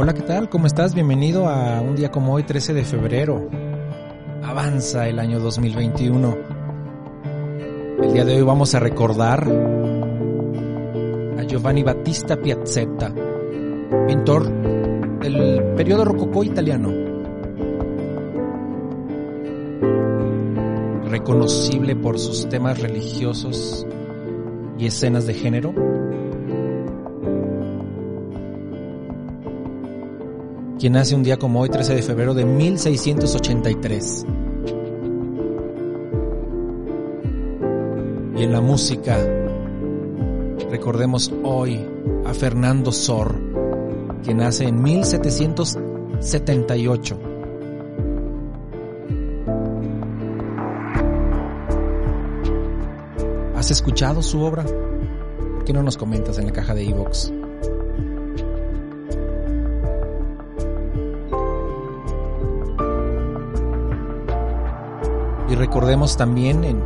Hola, ¿qué tal? ¿Cómo estás? Bienvenido a un día como hoy, 13 de febrero. Avanza el año 2021. El día de hoy vamos a recordar a Giovanni Battista Piazzetta, pintor del periodo rococó italiano. Reconocible por sus temas religiosos y escenas de género quien nace un día como hoy, 13 de febrero de 1683. Y en la música, recordemos hoy a Fernando Sor, quien nace en 1778. ¿Has escuchado su obra? ¿Por qué no nos comentas en la caja de iVoox? Y recordemos también en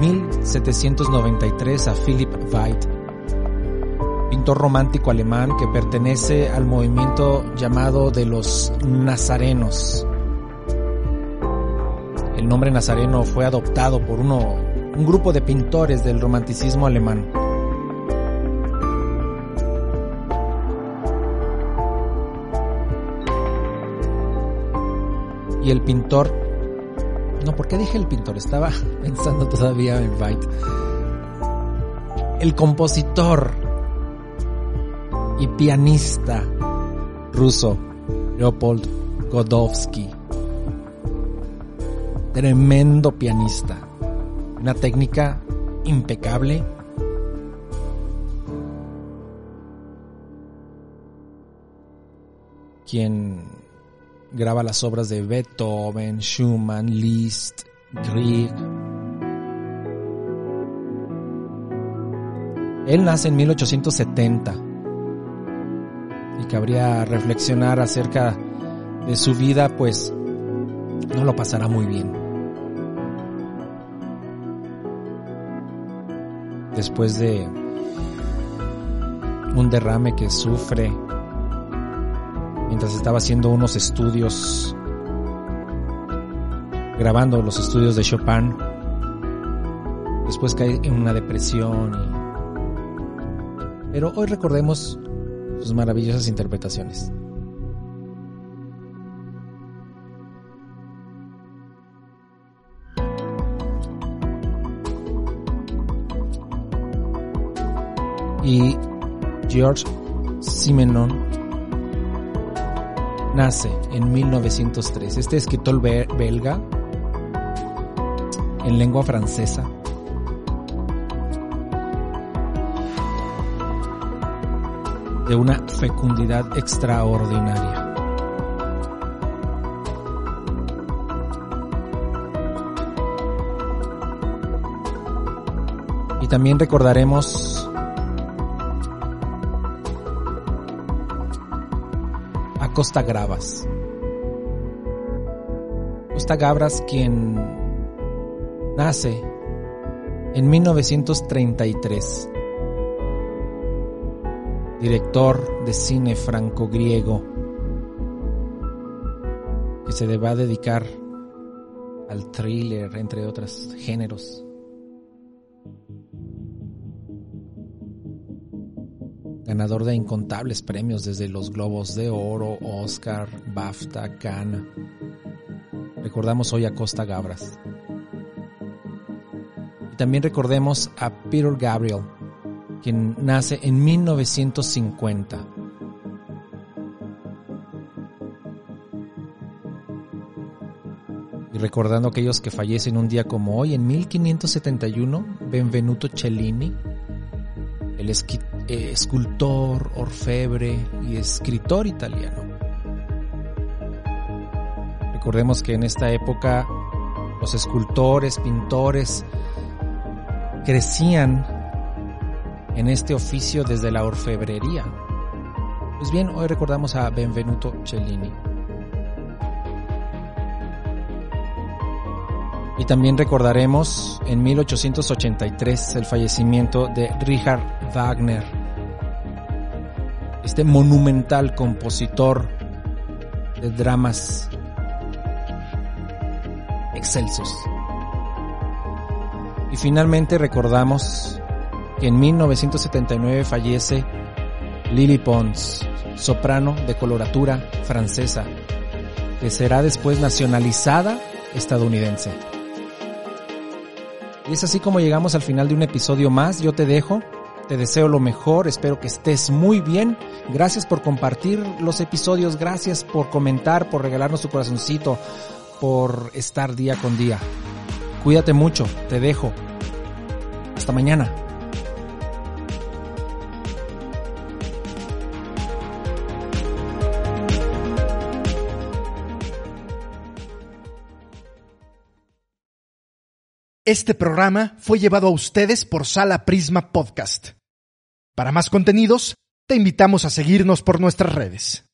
1793 a Philip Weit, pintor romántico alemán que pertenece al movimiento llamado de los nazarenos. El nombre nazareno fue adoptado por uno, un grupo de pintores del romanticismo alemán. Y el pintor no, ¿por qué dije el pintor? Estaba pensando todavía en White. El compositor y pianista ruso Leopold Godowski. Tremendo pianista. Una técnica impecable. Quien graba las obras de Beethoven, Schumann, Liszt, Grieg. Él nace en 1870 y cabría reflexionar acerca de su vida, pues no lo pasará muy bien. Después de un derrame que sufre mientras estaba haciendo unos estudios, grabando los estudios de Chopin. Después cae en una depresión. Pero hoy recordemos sus maravillosas interpretaciones. Y George Simenon nace en 1903. Este escritor belga en lengua francesa. de una fecundidad extraordinaria. Y también recordaremos Costa Gravas. Costa Gavras quien nace en 1933, director de cine franco-griego, que se va a dedicar al thriller, entre otros géneros. Ganador de incontables premios desde los Globos de Oro, Oscar, BAFTA, Cannes. Recordamos hoy a Costa Gabras. También recordemos a Peter Gabriel, quien nace en 1950. Y recordando a aquellos que fallecen un día como hoy, en 1571, Benvenuto Cellini, el, eh, escultor, orfebre y escritor italiano. Recordemos que en esta época los escultores, pintores crecían en este oficio desde la orfebrería. Pues bien, hoy recordamos a Benvenuto Cellini. Y también recordaremos en 1883 el fallecimiento de Richard Wagner, este monumental compositor de dramas excelsos. Y finalmente recordamos que en 1979 fallece Lily Pons, soprano de coloratura francesa, que será después nacionalizada estadounidense. Y es así como llegamos al final de un episodio más. Yo te dejo, te deseo lo mejor, espero que estés muy bien. Gracias por compartir los episodios, gracias por comentar, por regalarnos tu corazoncito, por estar día con día. Cuídate mucho, te dejo. Hasta mañana. Este programa fue llevado a ustedes por Sala Prisma Podcast. Para más contenidos, te invitamos a seguirnos por nuestras redes.